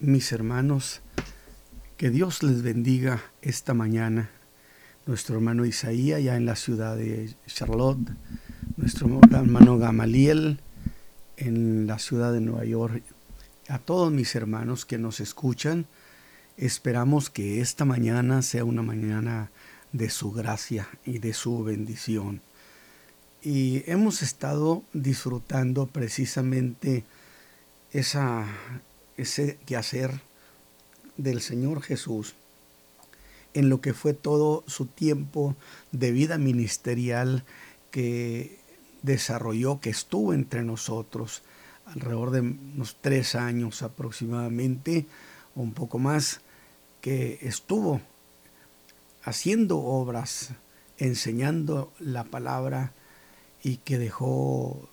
mis hermanos, que Dios les bendiga esta mañana. Nuestro hermano Isaías ya en la ciudad de Charlotte, nuestro hermano Gamaliel en la ciudad de Nueva York. A todos mis hermanos que nos escuchan, esperamos que esta mañana sea una mañana de su gracia y de su bendición. Y hemos estado disfrutando precisamente esa ese quehacer del Señor Jesús en lo que fue todo su tiempo de vida ministerial que desarrolló, que estuvo entre nosotros alrededor de unos tres años aproximadamente, o un poco más, que estuvo haciendo obras, enseñando la palabra y que dejó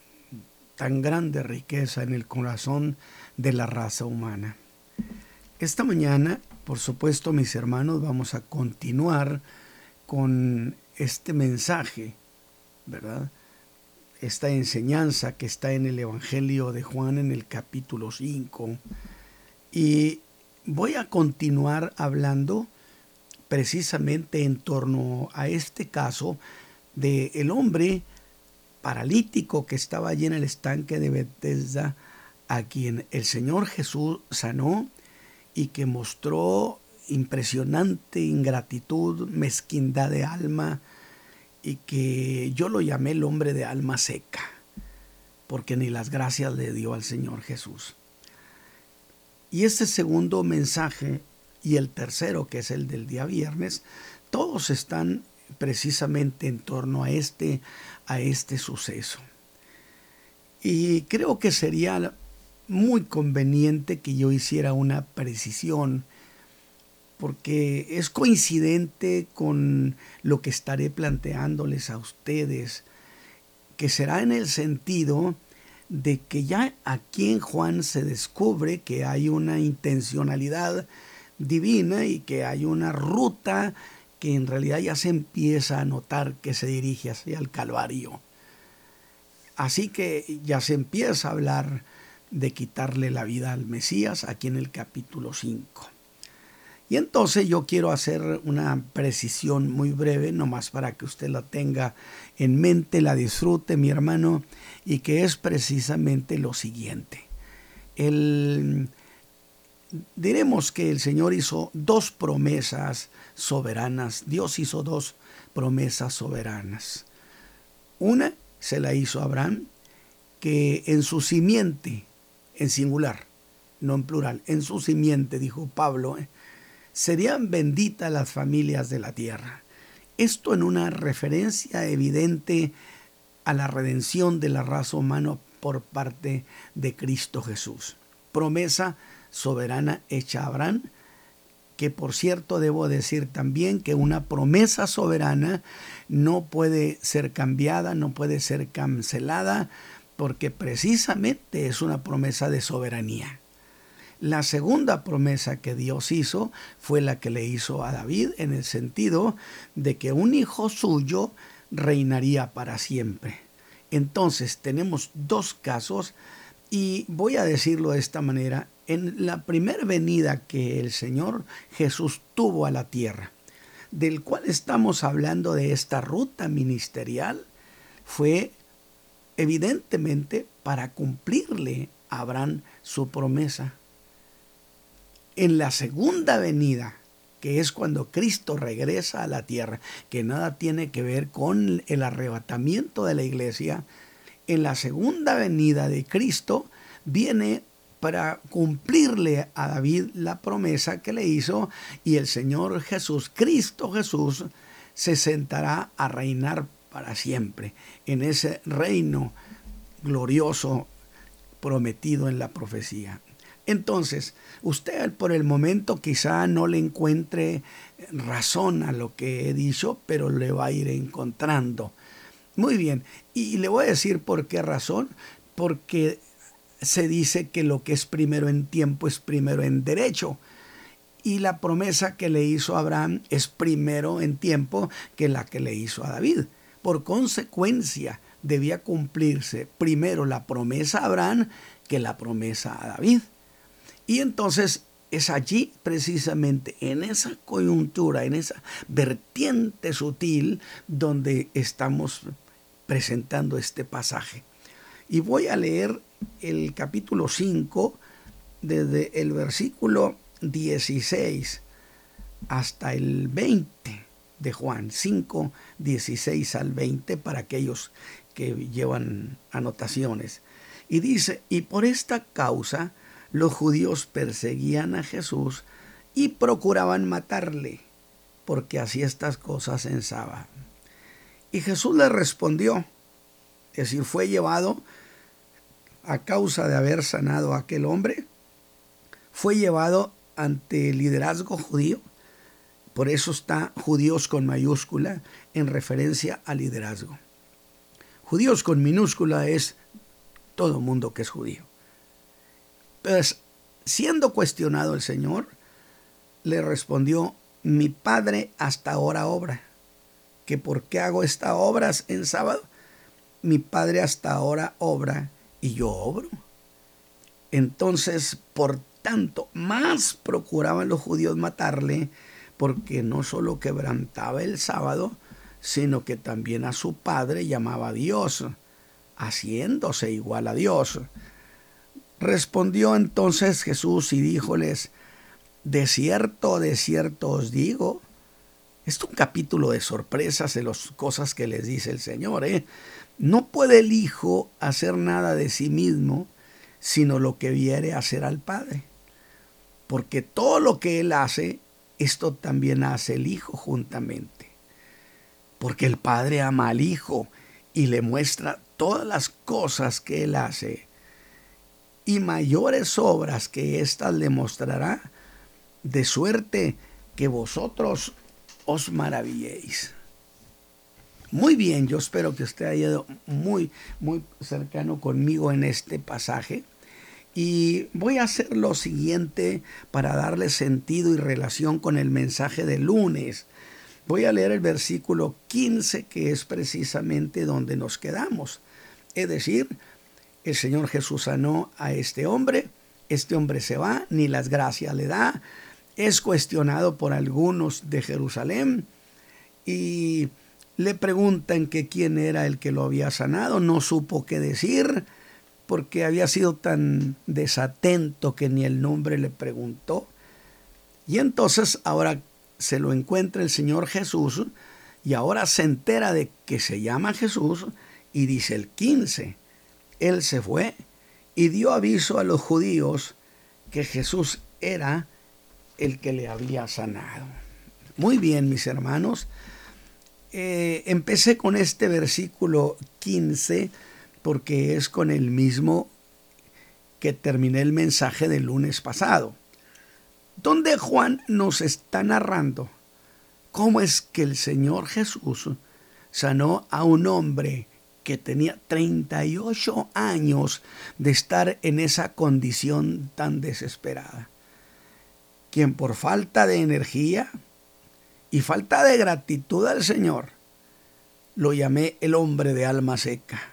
tan grande riqueza en el corazón de la raza humana. Esta mañana, por supuesto, mis hermanos, vamos a continuar con este mensaje, ¿verdad? Esta enseñanza que está en el Evangelio de Juan en el capítulo 5. Y voy a continuar hablando precisamente en torno a este caso de el hombre paralítico que estaba allí en el estanque de Bethesda, a quien el Señor Jesús sanó y que mostró impresionante ingratitud, mezquindad de alma, y que yo lo llamé el hombre de alma seca, porque ni las gracias le dio al Señor Jesús. Y este segundo mensaje y el tercero, que es el del día viernes, todos están precisamente en torno a este, a este suceso. Y creo que sería muy conveniente que yo hiciera una precisión porque es coincidente con lo que estaré planteándoles a ustedes, que será en el sentido de que ya aquí en Juan se descubre que hay una intencionalidad divina y que hay una ruta que en realidad ya se empieza a notar que se dirige hacia el Calvario. Así que ya se empieza a hablar de quitarle la vida al Mesías aquí en el capítulo 5. Y entonces yo quiero hacer una precisión muy breve, nomás para que usted la tenga en mente, la disfrute, mi hermano, y que es precisamente lo siguiente. El, diremos que el Señor hizo dos promesas soberanas. Dios hizo dos promesas soberanas. Una se la hizo a Abraham, que en su simiente, en singular, no en plural, en su simiente, dijo Pablo, eh, serían benditas las familias de la tierra. Esto en una referencia evidente a la redención de la raza humana por parte de Cristo Jesús. Promesa soberana hecha a Abraham que por cierto debo decir también que una promesa soberana no puede ser cambiada, no puede ser cancelada, porque precisamente es una promesa de soberanía. La segunda promesa que Dios hizo fue la que le hizo a David en el sentido de que un hijo suyo reinaría para siempre. Entonces tenemos dos casos y voy a decirlo de esta manera, en la primera venida que el Señor Jesús tuvo a la tierra, del cual estamos hablando de esta ruta ministerial, fue evidentemente para cumplirle a Abraham su promesa. En la segunda venida, que es cuando Cristo regresa a la tierra, que nada tiene que ver con el arrebatamiento de la iglesia, en la segunda venida de Cristo viene para cumplirle a David la promesa que le hizo y el Señor Jesús, Cristo Jesús, se sentará a reinar para siempre en ese reino glorioso prometido en la profecía. Entonces, usted por el momento quizá no le encuentre razón a lo que he dicho, pero le va a ir encontrando. Muy bien, y le voy a decir por qué razón, porque se dice que lo que es primero en tiempo es primero en derecho. Y la promesa que le hizo Abraham es primero en tiempo que la que le hizo a David. Por consecuencia, debía cumplirse primero la promesa a Abraham que la promesa a David. Y entonces es allí precisamente, en esa coyuntura, en esa vertiente sutil, donde estamos presentando este pasaje. Y voy a leer el capítulo 5, desde el versículo 16 hasta el 20 de Juan, 5, 16 al 20, para aquellos que llevan anotaciones. Y dice, y por esta causa, los judíos perseguían a Jesús y procuraban matarle, porque hacía estas cosas en sábado. Y Jesús le respondió, es decir, fue llevado a causa de haber sanado a aquel hombre, fue llevado ante el liderazgo judío, por eso está judíos con mayúscula en referencia al liderazgo. Judíos con minúscula es todo mundo que es judío. Pues siendo cuestionado el Señor, le respondió, mi padre hasta ahora obra. ¿Que por qué hago estas obras en sábado? Mi padre hasta ahora obra y yo obro. Entonces, por tanto, más procuraban los judíos matarle, porque no solo quebrantaba el sábado, sino que también a su padre llamaba Dios, haciéndose igual a Dios. Respondió entonces Jesús y díjoles, de cierto, de cierto os digo, es un capítulo de sorpresas de las cosas que les dice el Señor. ¿eh? No puede el Hijo hacer nada de sí mismo, sino lo que viere hacer al Padre. Porque todo lo que Él hace, esto también hace el Hijo juntamente. Porque el Padre ama al Hijo y le muestra todas las cosas que Él hace y mayores obras que éstas le mostrará, de suerte que vosotros os maravilléis. Muy bien, yo espero que usted haya ido muy, muy cercano conmigo en este pasaje. Y voy a hacer lo siguiente para darle sentido y relación con el mensaje de lunes. Voy a leer el versículo 15, que es precisamente donde nos quedamos. Es decir, el Señor Jesús sanó a este hombre, este hombre se va, ni las gracias le da, es cuestionado por algunos de Jerusalén y le preguntan que quién era el que lo había sanado, no supo qué decir porque había sido tan desatento que ni el nombre le preguntó. Y entonces ahora se lo encuentra el Señor Jesús y ahora se entera de que se llama Jesús y dice el 15, él se fue y dio aviso a los judíos que Jesús era el que le había sanado. Muy bien, mis hermanos. Eh, empecé con este versículo 15 porque es con el mismo que terminé el mensaje del lunes pasado, donde Juan nos está narrando cómo es que el Señor Jesús sanó a un hombre que tenía 38 años de estar en esa condición tan desesperada, quien por falta de energía y falta de gratitud al Señor, lo llamé el hombre de alma seca.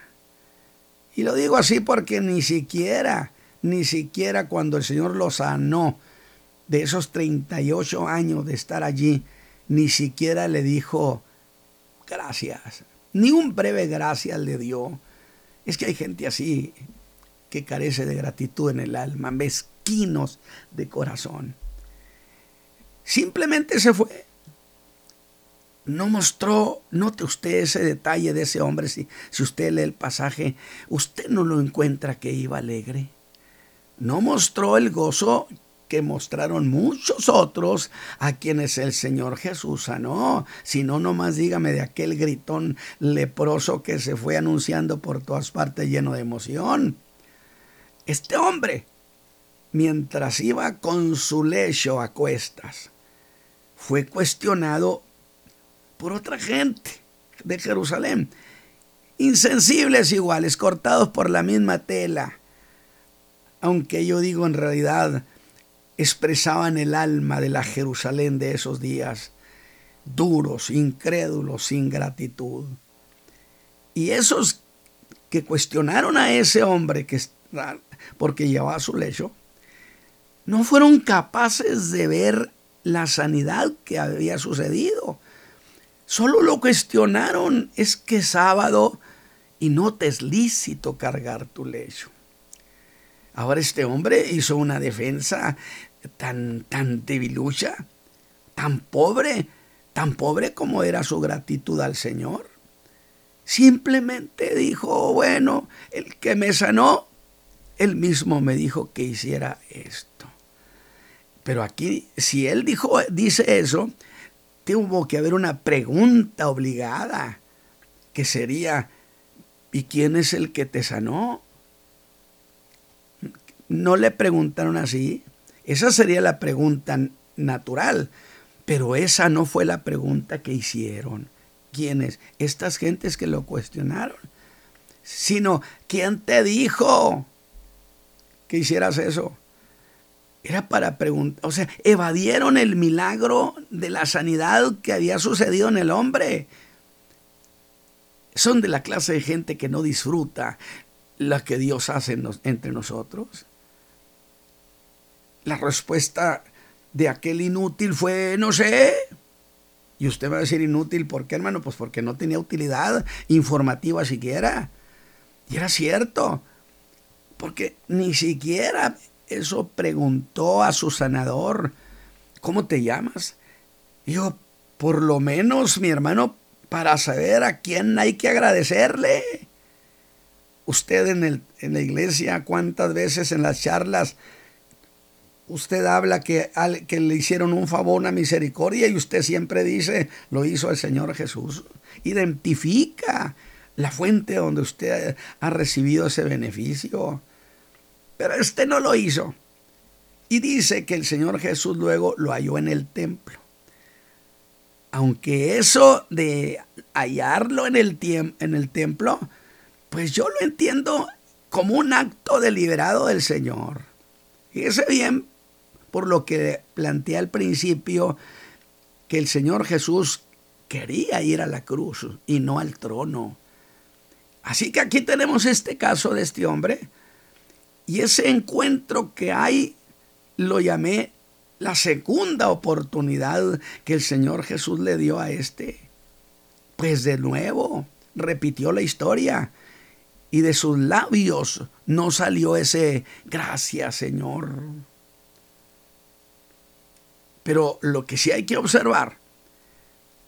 Y lo digo así porque ni siquiera, ni siquiera cuando el Señor lo sanó de esos 38 años de estar allí, ni siquiera le dijo gracias, ni un breve gracias le dio. Es que hay gente así que carece de gratitud en el alma, mezquinos de corazón. Simplemente se fue. No mostró, note usted ese detalle de ese hombre, si, si usted lee el pasaje, usted no lo encuentra que iba alegre. No mostró el gozo que mostraron muchos otros a quienes el Señor Jesús sanó. Si no, nomás dígame de aquel gritón leproso que se fue anunciando por todas partes lleno de emoción. Este hombre, mientras iba con su lecho a cuestas, fue cuestionado por otra gente de Jerusalén. Insensibles iguales, cortados por la misma tela. Aunque yo digo en realidad expresaban el alma de la Jerusalén de esos días, duros, incrédulos, sin gratitud. Y esos que cuestionaron a ese hombre que porque llevaba su lecho, no fueron capaces de ver la sanidad que había sucedido. Solo lo cuestionaron, es que sábado y no te es lícito cargar tu lecho. Ahora este hombre hizo una defensa tan, tan debilucha, tan pobre, tan pobre como era su gratitud al Señor. Simplemente dijo, bueno, el que me sanó, él mismo me dijo que hiciera esto. Pero aquí, si él dijo, dice eso, tuvo que haber una pregunta obligada, que sería, ¿y quién es el que te sanó? No le preguntaron así. Esa sería la pregunta natural, pero esa no fue la pregunta que hicieron. ¿Quiénes? Estas gentes que lo cuestionaron. Sino, ¿quién te dijo que hicieras eso? Era para preguntar, o sea, evadieron el milagro de la sanidad que había sucedido en el hombre. Son de la clase de gente que no disfruta la que Dios hace entre nosotros. La respuesta de aquel inútil fue, no sé. Y usted va a decir inútil, ¿por qué, hermano? Pues porque no tenía utilidad informativa siquiera. Y era cierto, porque ni siquiera eso preguntó a su sanador, ¿cómo te llamas? Dijo, por lo menos, mi hermano, para saber a quién hay que agradecerle. Usted en, el, en la iglesia, cuántas veces en las charlas, usted habla que, que le hicieron un favor, una misericordia, y usted siempre dice, lo hizo el Señor Jesús. Identifica la fuente donde usted ha recibido ese beneficio. Pero este no lo hizo. Y dice que el Señor Jesús luego lo halló en el templo. Aunque eso de hallarlo en el, templo, pues yo lo entiendo como un acto deliberado del Señor. Fíjese bien, por lo que planteé al principio, que el Señor Jesús quería ir a la cruz y no al trono. Así que aquí tenemos este caso de este hombre y ese encuentro que hay lo llamé la segunda oportunidad que el Señor Jesús le dio a este. Pues de nuevo repitió la historia y de sus labios no salió ese gracias Señor. Pero lo que sí hay que observar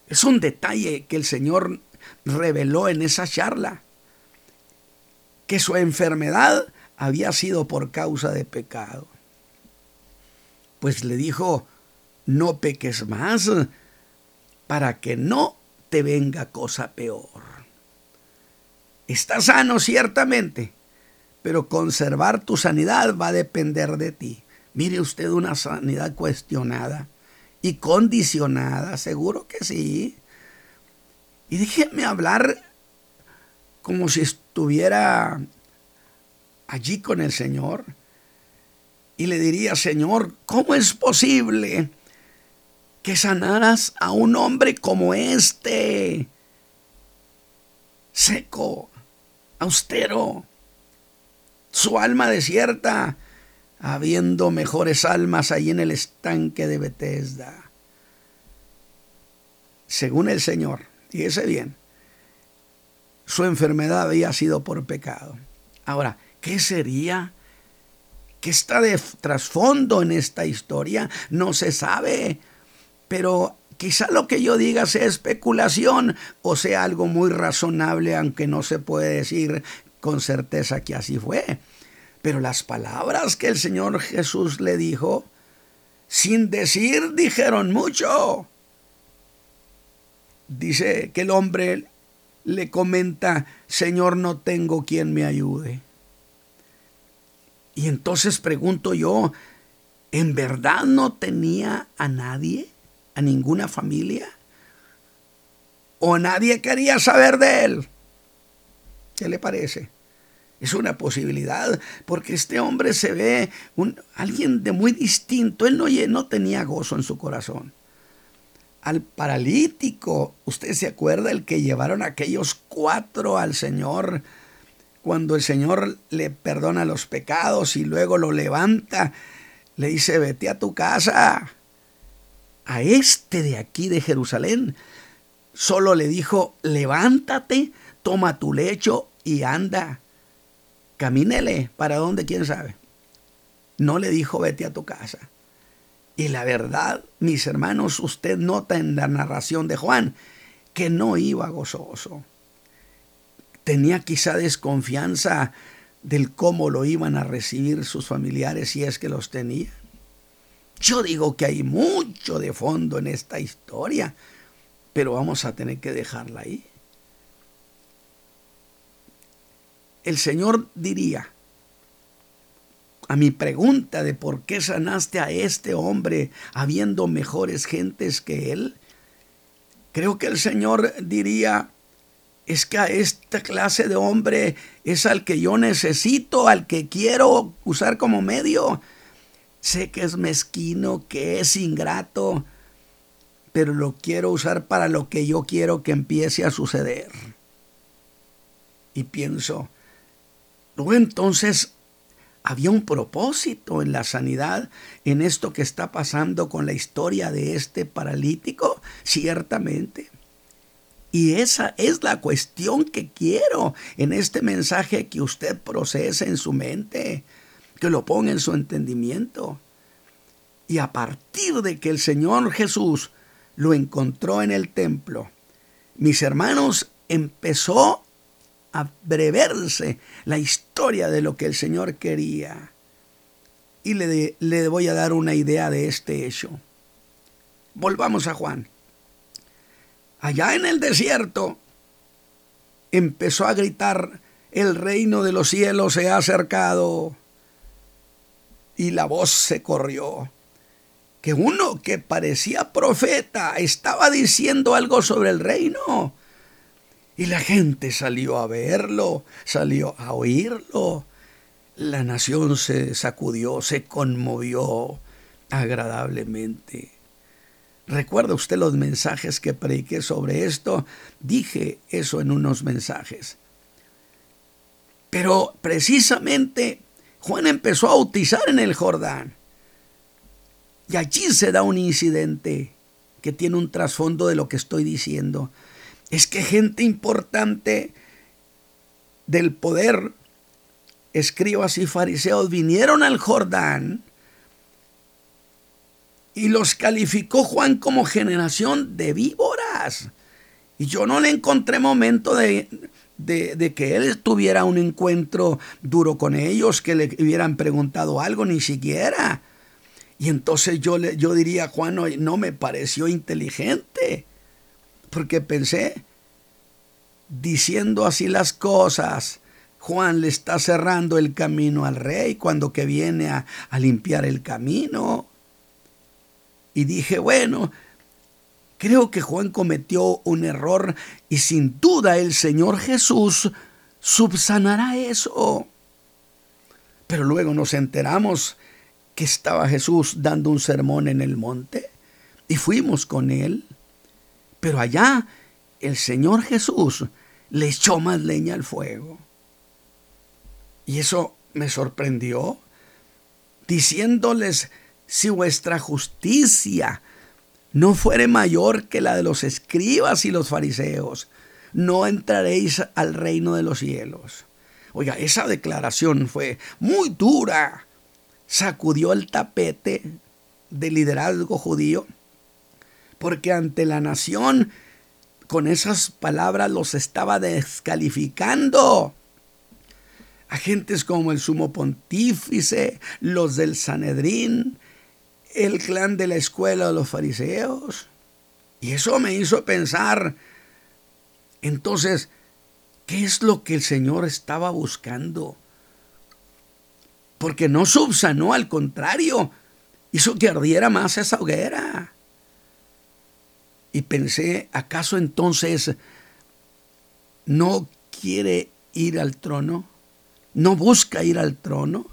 es un detalle que el Señor reveló en esa charla, que su enfermedad había sido por causa de pecado. Pues le dijo, no peques más para que no te venga cosa peor. Estás sano ciertamente, pero conservar tu sanidad va a depender de ti. Mire usted una sanidad cuestionada y condicionada, seguro que sí. Y déjeme hablar como si estuviera allí con el Señor y le diría, Señor, ¿cómo es posible que sanaras a un hombre como este? Seco, austero, su alma desierta, habiendo mejores almas allí en el estanque de Bethesda. Según el Señor, fíjese bien, su enfermedad había sido por pecado. Ahora, ¿Qué sería? ¿Qué está de trasfondo en esta historia? No se sabe. Pero quizá lo que yo diga sea especulación o sea algo muy razonable, aunque no se puede decir con certeza que así fue. Pero las palabras que el Señor Jesús le dijo, sin decir, dijeron mucho. Dice que el hombre le comenta, Señor, no tengo quien me ayude. Y entonces pregunto yo, ¿en verdad no tenía a nadie, a ninguna familia? ¿O nadie quería saber de él? ¿Qué le parece? Es una posibilidad, porque este hombre se ve alguien de muy distinto. Él no, no tenía gozo en su corazón. Al paralítico, ¿usted se acuerda el que llevaron aquellos cuatro al Señor? Cuando el Señor le perdona los pecados y luego lo levanta le dice, vete a tu casa. A este de aquí de Jerusalén solo le dijo, levántate, toma tu lecho y anda. Camínele, ¿para dónde? ¿Quién sabe? No le dijo, vete a tu casa. Y la verdad, mis hermanos, usted nota en la narración de Juan que no iba gozoso. Tenía quizá desconfianza del cómo lo iban a recibir sus familiares si es que los tenía. Yo digo que hay mucho de fondo en esta historia, pero vamos a tener que dejarla ahí. El Señor diría, a mi pregunta de por qué sanaste a este hombre habiendo mejores gentes que él, creo que el Señor diría, es que a esta clase de hombre es al que yo necesito, al que quiero usar como medio. Sé que es mezquino, que es ingrato, pero lo quiero usar para lo que yo quiero que empiece a suceder. Y pienso, entonces había un propósito en la sanidad, en esto que está pasando con la historia de este paralítico, ciertamente. Y esa es la cuestión que quiero en este mensaje que usted procese en su mente, que lo ponga en su entendimiento. Y a partir de que el Señor Jesús lo encontró en el templo, mis hermanos, empezó a breverse la historia de lo que el Señor quería. Y le, le voy a dar una idea de este hecho. Volvamos a Juan allá en el desierto, empezó a gritar, el reino de los cielos se ha acercado. Y la voz se corrió, que uno que parecía profeta estaba diciendo algo sobre el reino. Y la gente salió a verlo, salió a oírlo. La nación se sacudió, se conmovió agradablemente. ¿Recuerda usted los mensajes que prediqué sobre esto? Dije eso en unos mensajes. Pero precisamente Juan empezó a bautizar en el Jordán. Y allí se da un incidente que tiene un trasfondo de lo que estoy diciendo. Es que gente importante del poder, escribas y fariseos, vinieron al Jordán y los calificó Juan como generación de víboras. Y yo no le encontré momento de, de, que él tuviera un encuentro duro con ellos, que le hubieran preguntado algo, ni siquiera. Y entonces yo, le, yo diría, Juan, no, no me pareció inteligente, porque pensé, diciendo así las cosas, Juan le está cerrando el camino al rey cuando que viene a, a limpiar el camino. Y dije, bueno, creo que Juan cometió un error y sin duda el Señor Jesús subsanará eso. Pero luego nos enteramos que estaba Jesús dando un sermón en el monte y fuimos con él. Pero allá el Señor Jesús le echó más leña al fuego. Y eso me sorprendió, diciéndoles si vuestra justicia no fuere mayor que la de los escribas y los fariseos, no entraréis al reino de los cielos. Oiga, esa declaración fue muy dura. Sacudió el tapete del liderazgo judío, porque ante la nación, con esas palabras los estaba descalificando. Agentes como el sumo pontífice, los del Sanedrín, el clan de la escuela de los fariseos. Y eso me hizo pensar, entonces, ¿qué es lo que el Señor estaba buscando? Porque no subsanó, al contrario, hizo que ardiera más esa hoguera. Y pensé, ¿acaso entonces no quiere ir al trono? ¿No busca ir al trono?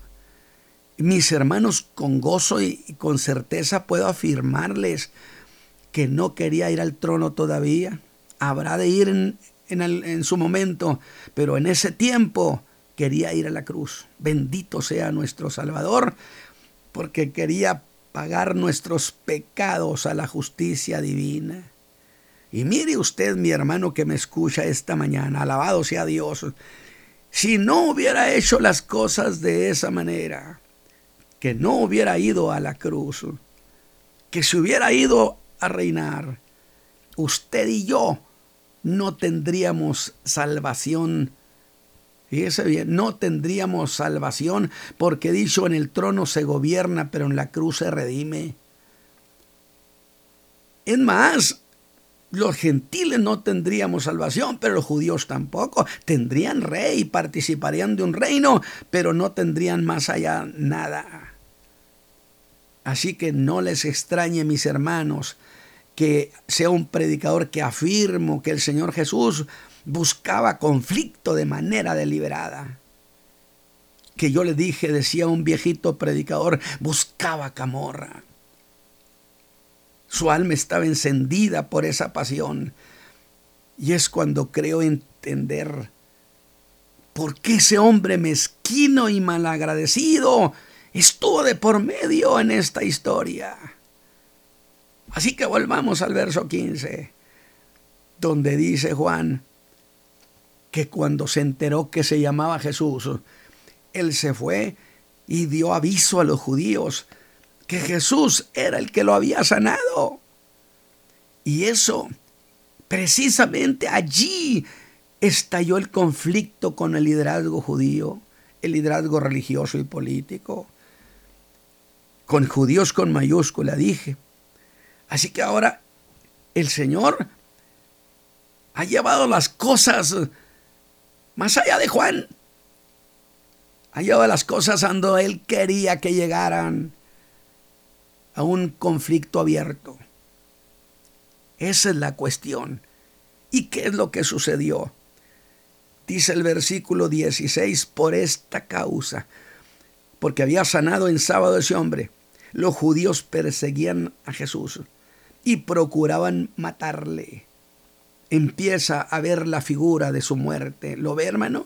Mis hermanos, con gozo y con certeza puedo afirmarles que no quería ir al trono todavía. Habrá de ir en, su momento, pero en ese tiempo quería ir a la cruz. Bendito sea nuestro Salvador, porque quería pagar nuestros pecados a la justicia divina. Y mire usted, mi hermano que me escucha esta mañana, alabado sea Dios, si no hubiera hecho las cosas de esa manera, que no hubiera ido a la cruz, que se hubiera ido a reinar, usted y yo no tendríamos salvación. Fíjese bien, no tendríamos salvación porque dicho en el trono se gobierna, pero en la cruz se redime. Es más, los gentiles no tendríamos salvación, pero los judíos tampoco. Tendrían rey, participarían de un reino, pero no tendrían más allá nada. Así que no les extrañe, mis hermanos, que sea un predicador que afirmo que el Señor Jesús buscaba conflicto de manera deliberada. Que yo le dije, decía un viejito predicador, buscaba camorra. Su alma estaba encendida por esa pasión. Y es cuando creo entender por qué ese hombre mezquino y malagradecido estuvo de por medio en esta historia. Así que volvamos al verso 15, donde dice Juan que cuando se enteró que se llamaba Jesús, él se fue y dio aviso a los judíos que Jesús era el que lo había sanado. Y eso, precisamente allí estalló el conflicto con el liderazgo judío, el liderazgo religioso y político. Con judíos con mayúscula dije. Así que ahora el Señor ha llevado las cosas más allá de Juan. Ha llevado las cosas cuando Él quería que llegaran a un conflicto abierto. Esa es la cuestión. ¿Y qué es lo que sucedió? Dice el versículo 16, por esta causa, porque había sanado en sábado ese hombre, los judíos perseguían a Jesús y procuraban matarle. Empieza a ver la figura de su muerte. ¿Lo ve, hermano?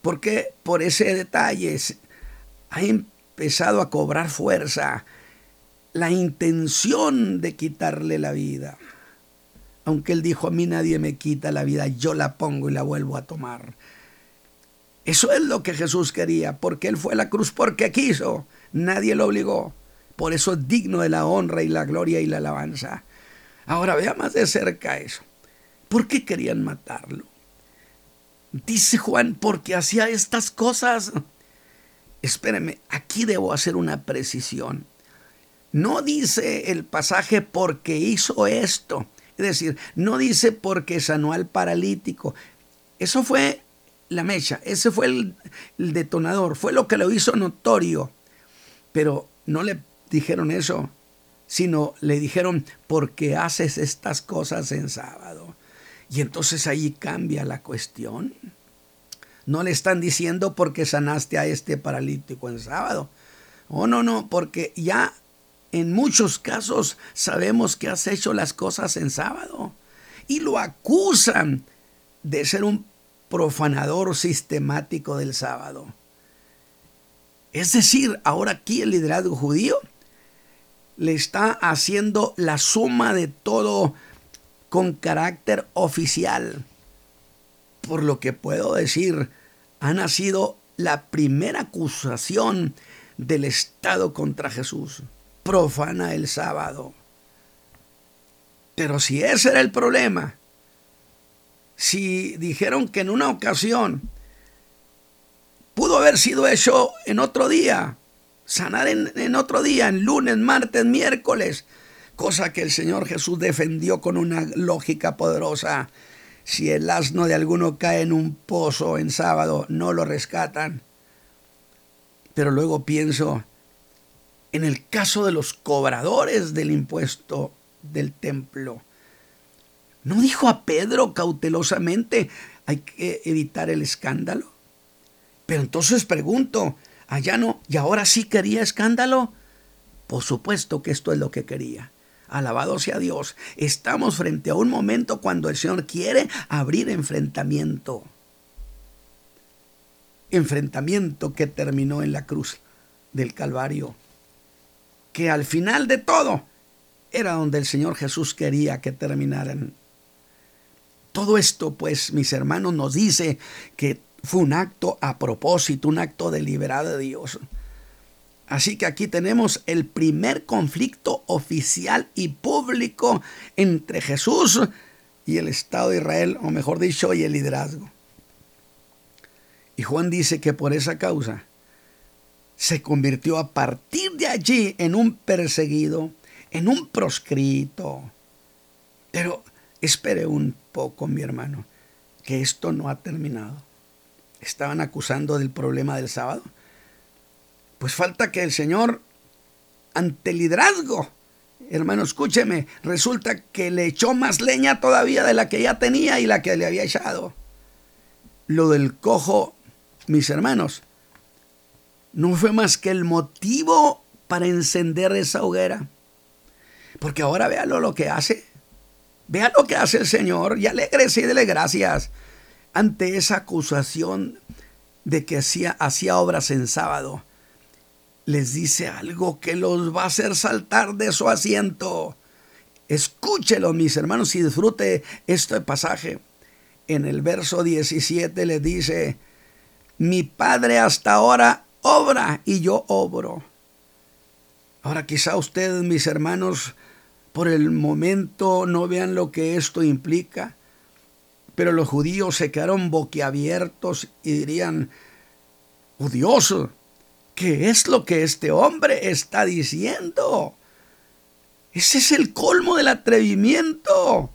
Porque por ese detalle ha empezado a cobrar fuerza la intención de quitarle la vida. Aunque él dijo, a mí nadie me quita la vida, yo la pongo y la vuelvo a tomar. Eso es lo que Jesús quería, porque Él fue a la cruz porque quiso, nadie lo obligó. Por eso es digno de la honra y la gloria y la alabanza. Ahora vea más de cerca eso. ¿Por qué querían matarlo? Dice Juan, porque hacía estas cosas. Espéreme, aquí debo hacer una precisión. No dice el pasaje porque hizo esto. Es decir, no dice porque sanó al paralítico. Eso fue la mecha, ese fue el, detonador, fue lo que lo hizo notorio. Pero no le dijeron eso, sino le dijeron porque haces estas cosas en sábado. Y entonces ahí cambia la cuestión. No le están diciendo porque sanaste a este paralítico en sábado. Oh, no, no, porque ya en muchos casos sabemos que has hecho las cosas en sábado y lo acusan de ser un profanador sistemático del sábado. Es decir, ahora aquí el liderazgo judío le está haciendo la suma de todo con carácter oficial. Por lo que puedo decir, ha nacido la primera acusación del Estado contra Jesús profana el sábado. Pero si ese era el problema, si dijeron que en una ocasión pudo haber sido hecho en otro día, sanar en, otro día, en lunes, martes, miércoles, cosa que el Señor Jesús defendió con una lógica poderosa. Si el asno de alguno cae en un pozo en sábado, no lo rescatan. Pero luego pienso, en el caso de los cobradores del impuesto del templo. ¿No dijo a Pedro cautelosamente, hay que evitar el escándalo? Pero entonces pregunto, allá no, ¿y ahora sí quería escándalo? Por supuesto que esto es lo que quería. Alabado sea Dios. Estamos frente a un momento cuando el Señor quiere abrir enfrentamiento. Enfrentamiento que terminó en la cruz del Calvario que al final de todo era donde el Señor Jesús quería que terminaran. Todo esto, pues, mis hermanos, nos dice que fue un acto a propósito, un acto deliberado de Dios. Así que aquí tenemos el primer conflicto oficial y público entre Jesús y el Estado de Israel, o mejor dicho, y el liderazgo. Y Juan dice que por esa causa se convirtió a partir de allí en un perseguido, en un proscrito. Pero espere un poco, mi hermano, que esto no ha terminado. Estaban acusando del problema del sábado. Pues falta que el Señor, ante liderazgo, hermano, escúcheme, resulta que le echó más leña todavía de la que ya tenía y la que le había echado. Lo del cojo, mis hermanos, no fue más que el motivo para encender esa hoguera. Porque ahora véalo lo que hace. Vea lo que hace el Señor y alegrese y dele gracias ante esa acusación de que hacía, hacía obras en sábado. Les dice algo que los va a hacer saltar de su asiento. Escúchelo, mis hermanos, y disfrute este pasaje. En el verso 17 le dice, mi padre hasta ahora obra y yo obro. Ahora quizá ustedes, mis hermanos, por el momento no vean lo que esto implica, pero los judíos se quedaron boquiabiertos y dirían, oh Dios, ¿qué es lo que este hombre está diciendo? Ese es el colmo del atrevimiento.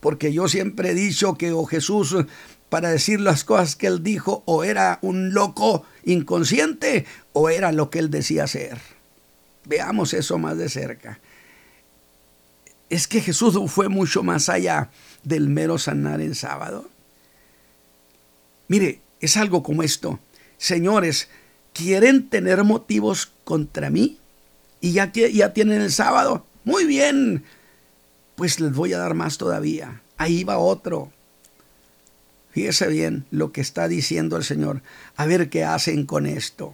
Porque yo siempre he dicho que o oh Jesús, para decir las cosas que él dijo, o era un loco inconsciente, o era lo que él decía ser. Veamos eso más de cerca es que Jesús fue mucho más allá del mero sanar en sábado. Mire, es algo como esto. Señores, ¿quieren tener motivos contra mí? Y ya, ya tienen el sábado. Muy bien. Pues les voy a dar más todavía. Ahí va otro. Fíjese bien lo que está diciendo el Señor. A ver qué hacen con esto.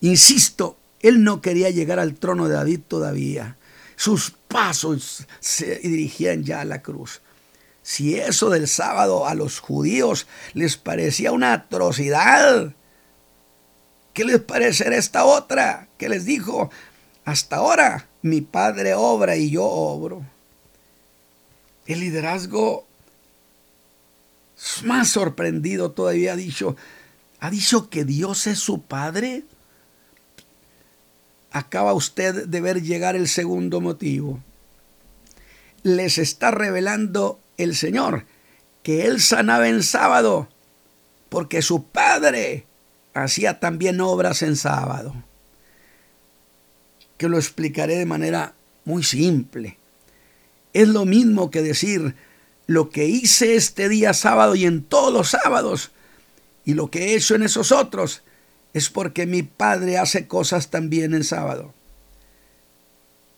Insisto, Él no quería llegar al trono de David todavía sus pasos se dirigían ya a la cruz. Si eso del sábado a los judíos les parecía una atrocidad, ¿qué les parecerá esta otra que les dijo, hasta ahora mi padre obra y yo obro? El liderazgo más sorprendido todavía ha dicho, ha dicho que Dios es su padre acaba usted de ver llegar el segundo motivo. Les está revelando el Señor que Él sanaba en sábado, porque su Padre hacía también obras en sábado. Que lo explicaré de manera muy simple. Es lo mismo que decir lo que hice este día sábado y en todos los sábados, y lo que he hecho en esos otros, es porque mi padre hace cosas también en sábado.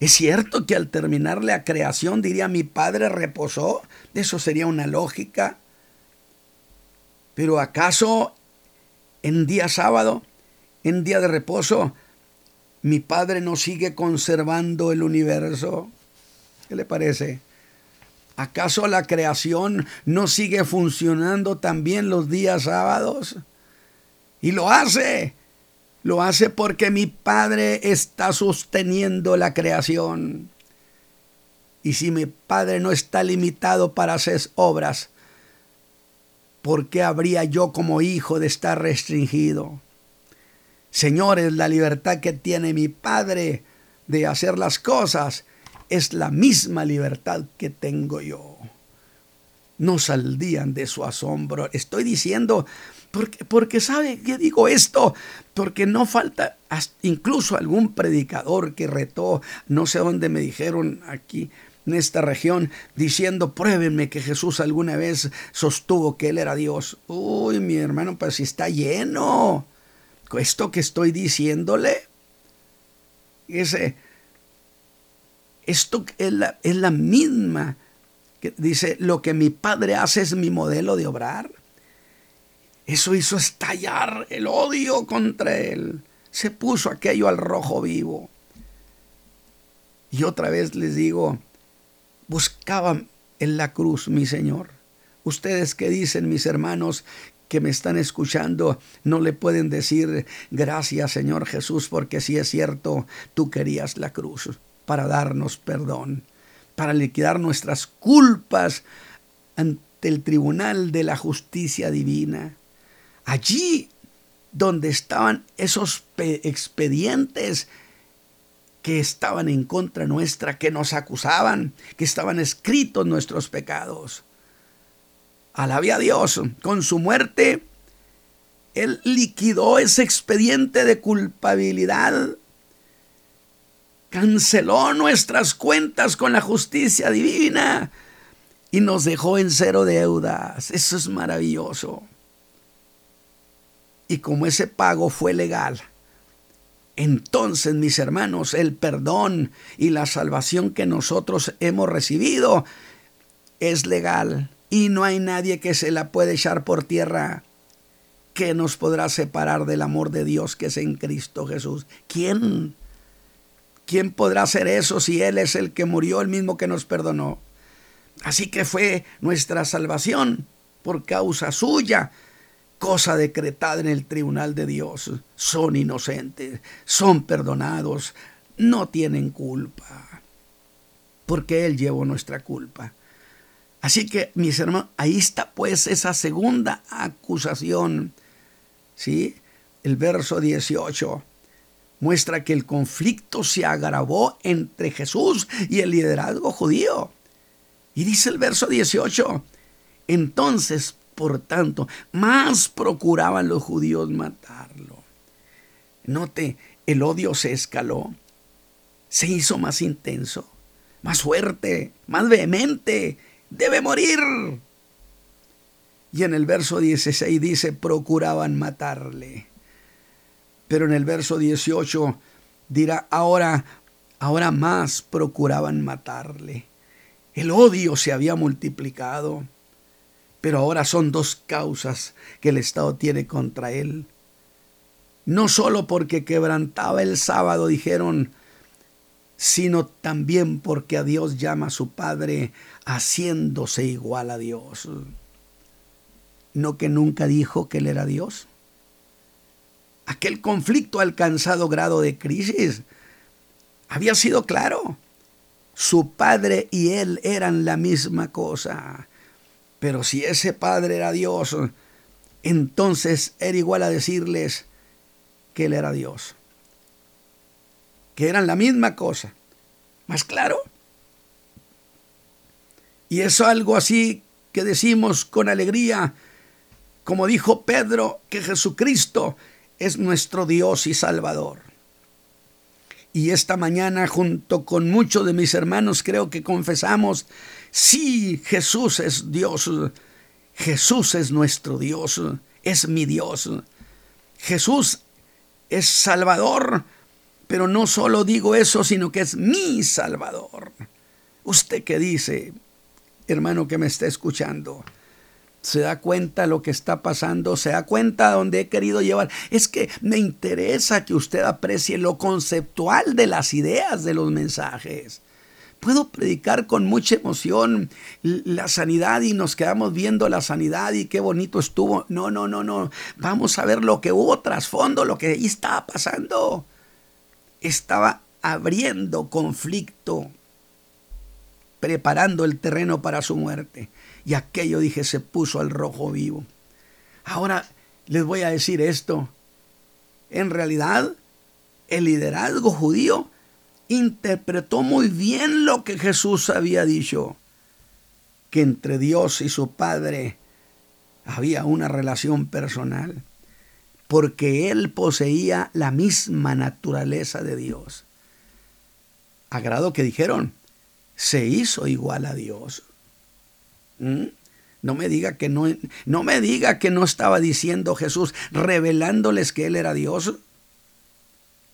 Es cierto que al terminar la creación diría mi padre reposó, eso sería una lógica. Pero ¿acaso en día sábado, en día de reposo, mi padre no sigue conservando el universo? ¿Qué le parece? ¿Acaso la creación no sigue funcionando también los días sábados? Y lo hace. Lo hace porque mi Padre está sosteniendo la creación. Y si mi Padre no está limitado para hacer obras, ¿por qué habría yo como hijo de estar restringido? Señores, la libertad que tiene mi Padre de hacer las cosas es la misma libertad que tengo yo. No saldrían de su asombro. Estoy diciendo porque, sabe que digo esto, porque no falta incluso algún predicador que retó, no sé dónde me dijeron aquí en esta región, diciendo, pruébenme que Jesús alguna vez sostuvo que Él era Dios. Uy, mi hermano, pues si está lleno. Esto que estoy diciéndole, ese, esto es la, es la misma que dice, lo que mi padre hace es mi modelo de obrar. Eso hizo estallar el odio contra él. se puso aquello al rojo vivo. Y otra vez les digo, buscaban en la cruz, mi Señor. Ustedes que dicen, mis hermanos, que me están escuchando, no le pueden decir gracias, Señor Jesús, porque si es cierto, tú querías la cruz para darnos perdón, para liquidar nuestras culpas ante el tribunal de la justicia divina. Allí donde estaban esos expedientes que estaban en contra nuestra, que nos acusaban, que estaban escritos nuestros pecados. Alabe a Dios, con su muerte, Él liquidó ese expediente de culpabilidad, canceló nuestras cuentas con la justicia divina y nos dejó en cero deudas. Eso es maravilloso. Y como ese pago fue legal, entonces, mis hermanos, el perdón y la salvación que nosotros hemos recibido es legal y no hay nadie que se la puede echar por tierra que nos podrá separar del amor de Dios que es en Cristo Jesús. ¿Quién? ¿Quién podrá hacer eso si Él es el que murió, el mismo que nos perdonó? Así que fue nuestra salvación por causa suya cosa decretada en el tribunal de Dios. Son inocentes, son perdonados, no tienen culpa, porque Él llevó nuestra culpa. Así que, mis hermanos, ahí está pues esa segunda acusación. ¿Sí? El verso 18 muestra que el conflicto se agravó entre Jesús y el liderazgo judío. Y dice el verso 18, entonces por tanto, más procuraban los judíos matarlo. Note, el odio se escaló, se hizo más intenso, más fuerte, más vehemente. Debe morir. Y en el verso 16 dice, procuraban matarle. Pero en el verso 18 dirá, ahora, ahora más procuraban matarle. El odio se había multiplicado. Pero ahora son dos causas que el Estado tiene contra él. No solo porque quebrantaba el sábado, dijeron, sino también porque a Dios llama a su Padre haciéndose igual a Dios. ¿No que nunca dijo que Él era Dios? Aquel conflicto alcanzado grado de crisis. Había sido claro. Su padre y él eran la misma cosa. Pero si ese Padre era Dios, entonces era igual a decirles que Él era Dios. Que eran la misma cosa. Más claro. Y es algo así que decimos con alegría, como dijo Pedro, que Jesucristo es nuestro Dios y Salvador. Y esta mañana, junto con muchos de mis hermanos, creo que confesamos Sí, Jesús es Dios. Jesús es nuestro Dios. Es mi Dios. Jesús es Salvador. Pero no solo digo eso, sino que es mi Salvador. ¿Usted qué dice, hermano que me está escuchando? se da cuenta lo que está pasando, se da cuenta a dónde he querido llevar. Es que me interesa que usted aprecie lo conceptual de las ideas de los mensajes. Puedo predicar con mucha emoción la sanidad y nos quedamos viendo la sanidad y qué bonito estuvo. No, no, no, no. Vamos a ver lo que hubo trasfondo, lo que ahí estaba pasando. Estaba abriendo conflicto, preparando el terreno para su muerte. Y aquello, dije, se puso al rojo vivo. Ahora les voy a decir esto. En realidad, el liderazgo judío interpretó muy bien lo que Jesús había dicho, que entre Dios y su Padre había una relación personal, porque Él poseía la misma naturaleza de Dios. Agrado que dijeron, se hizo igual a Dios. ¿Mm? No me diga que no, no me diga que no estaba diciendo Jesús, revelándoles que Él era Dios.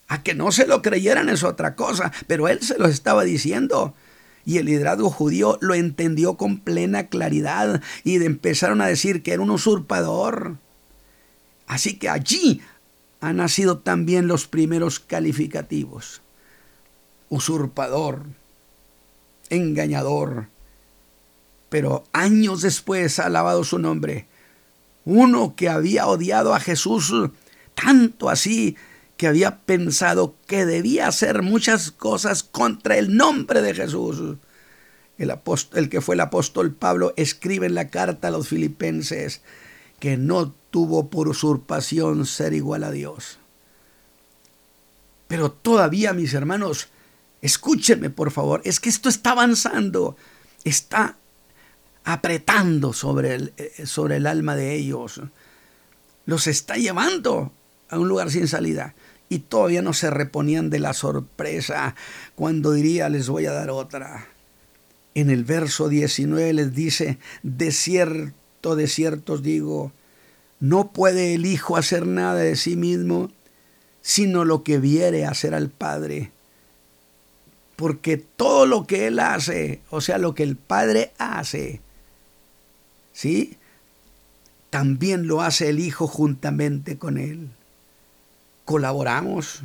A que no se lo creyeran es otra cosa, pero él se lo estaba diciendo. Y el liderazgo judío lo entendió con plena claridad y empezaron a decir que era un usurpador. Así que allí, han nacido también los primeros calificativos. Usurpador, engañador, pero años después ha alabado su nombre. Uno que había odiado a Jesús tanto así que había pensado que debía hacer muchas cosas contra el nombre de Jesús. El, el, que fue el apóstol Pablo escribe en la carta a los filipenses que no tuvo por usurpación ser igual a Dios. Pero todavía, mis hermanos, escúchenme por favor, es que esto está avanzando, está apretando sobre el, eh, sobre el alma de ellos, los está llevando a un lugar sin salida y todavía no se reponían de la sorpresa cuando diría les voy a dar otra. En el verso 19 les dice, de cierto, de cierto os digo, no puede el Hijo hacer nada de sí mismo, sino lo que viere hacer al Padre. Porque todo lo que Él hace, o sea, lo que el Padre hace, ¿sí? También lo hace el Hijo juntamente con Él colaboramos.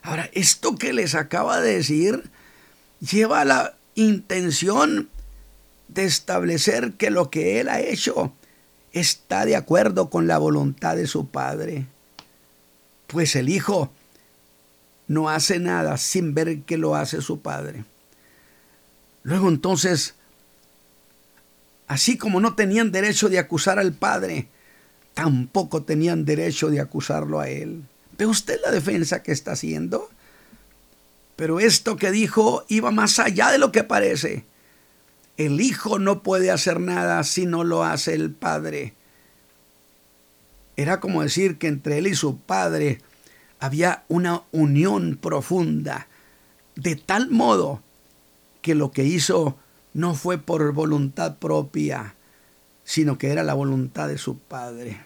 Ahora, esto que les acaba de decir lleva la intención de establecer que lo que él ha hecho está de acuerdo con la voluntad de su padre. Pues el hijo no hace nada sin ver que lo hace su padre. Luego entonces, así como no tenían derecho de acusar al padre, tampoco tenían derecho de acusarlo a él. ¿Ve usted la defensa que está haciendo? Pero esto que dijo iba más allá de lo que parece. El hijo no puede hacer nada si no lo hace el padre. Era como decir que entre él y su padre había una unión profunda, de tal modo que lo que hizo no fue por voluntad propia, sino que era la voluntad de su padre.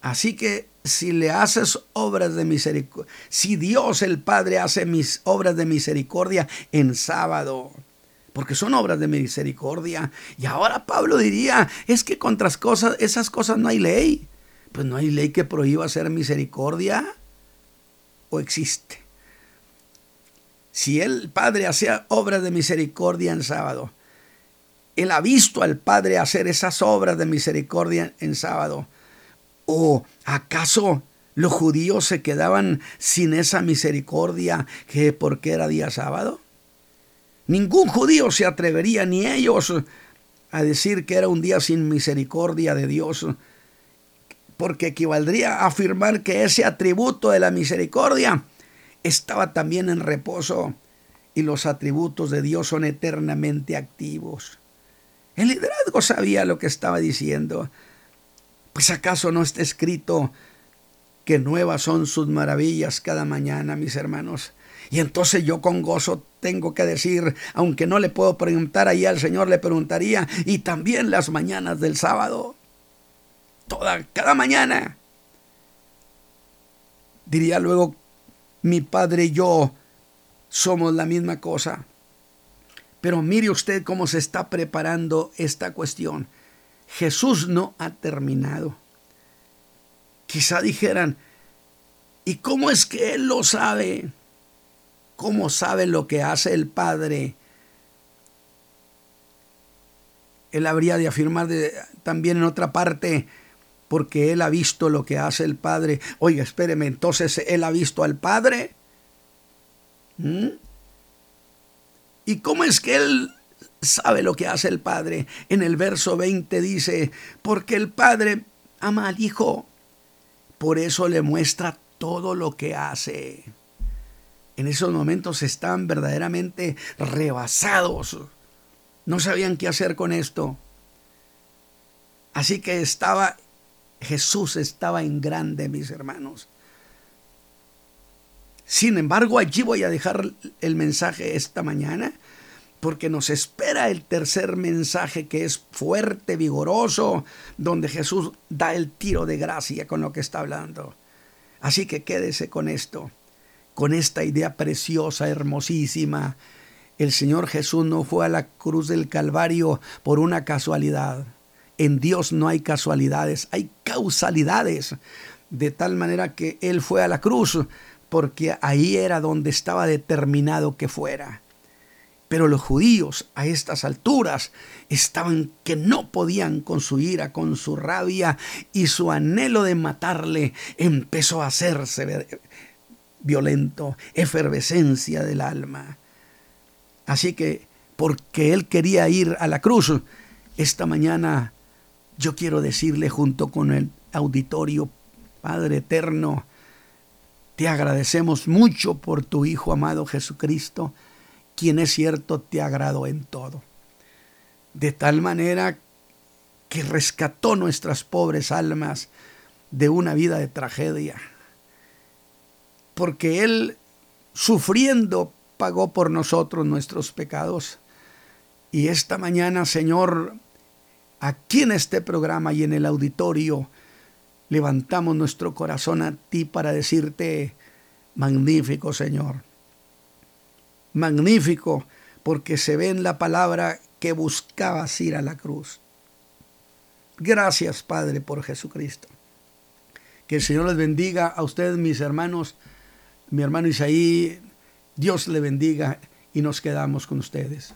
Así que si le haces obras de misericordia, si Dios el Padre hace mis obras de misericordia en sábado, porque son obras de misericordia. Y ahora Pablo diría, es que contra cosas, esas cosas no hay ley. Pues no hay ley que prohíba hacer misericordia o existe. Si el Padre hacía obras de misericordia en sábado, él ha visto al Padre hacer esas obras de misericordia en sábado. ¿O acaso los judíos se quedaban sin esa misericordia que porque era día sábado? Ningún judío se atrevería, ni ellos, a decir que era un día sin misericordia de Dios, porque equivaldría a afirmar que ese atributo de la misericordia estaba también en reposo y los atributos de Dios son eternamente activos. El liderazgo sabía lo que estaba diciendo. Pues acaso no está escrito que nuevas son sus maravillas cada mañana, mis hermanos. Y entonces yo con gozo tengo que decir, aunque no le puedo preguntar ahí al Señor, le preguntaría, y también las mañanas del sábado, toda, cada mañana. Diría luego, mi padre y yo somos la misma cosa. Pero mire usted cómo se está preparando esta cuestión. Jesús no ha terminado. Quizá dijeran, ¿y cómo es que Él lo sabe? ¿Cómo sabe lo que hace el Padre? Él habría de afirmar también en otra parte, porque Él ha visto lo que hace el Padre. Oiga, espéreme, entonces Él ha visto al Padre. ¿Mm? ¿Y cómo es que Él sabe lo que hace el Padre. En el verso 20 dice, porque el Padre ama al Hijo, por eso le muestra todo lo que hace. En esos momentos están verdaderamente rebasados. No sabían qué hacer con esto. Así que estaba, Jesús estaba en grande, mis hermanos. Sin embargo, allí voy a dejar el mensaje esta mañana porque nos espera el tercer mensaje que es fuerte, vigoroso, donde Jesús da el tiro de gracia con lo que está hablando. Así que quédese con esto, con esta idea preciosa, hermosísima. El Señor Jesús no fue a la cruz del Calvario por una casualidad. En Dios no hay casualidades, hay causalidades. de tal manera que Él fue a la cruz, porque ahí era donde estaba determinado que fuera. Pero los judíos a estas alturas estaban que no podían con su ira, con su rabia y su anhelo de matarle empezó a hacerse violento, efervescencia del alma. Así que porque él quería ir a la cruz, esta mañana yo quiero decirle junto con el auditorio, Padre eterno, te agradecemos mucho por tu Hijo amado Jesucristo, quien es cierto te agradó en todo. De tal manera que rescató nuestras pobres almas de una vida de tragedia. Porque Él, sufriendo, pagó por nosotros nuestros pecados. Y esta mañana, Señor, aquí en este programa y en el auditorio, levantamos nuestro corazón a ti para decirte, magnífico Señor, magnífico porque se ve en la palabra que buscabas ir a la cruz. Gracias Padre por Jesucristo. Que el Señor les bendiga a ustedes, mis hermanos, mi hermano Isaí, Dios le bendiga y nos quedamos con ustedes.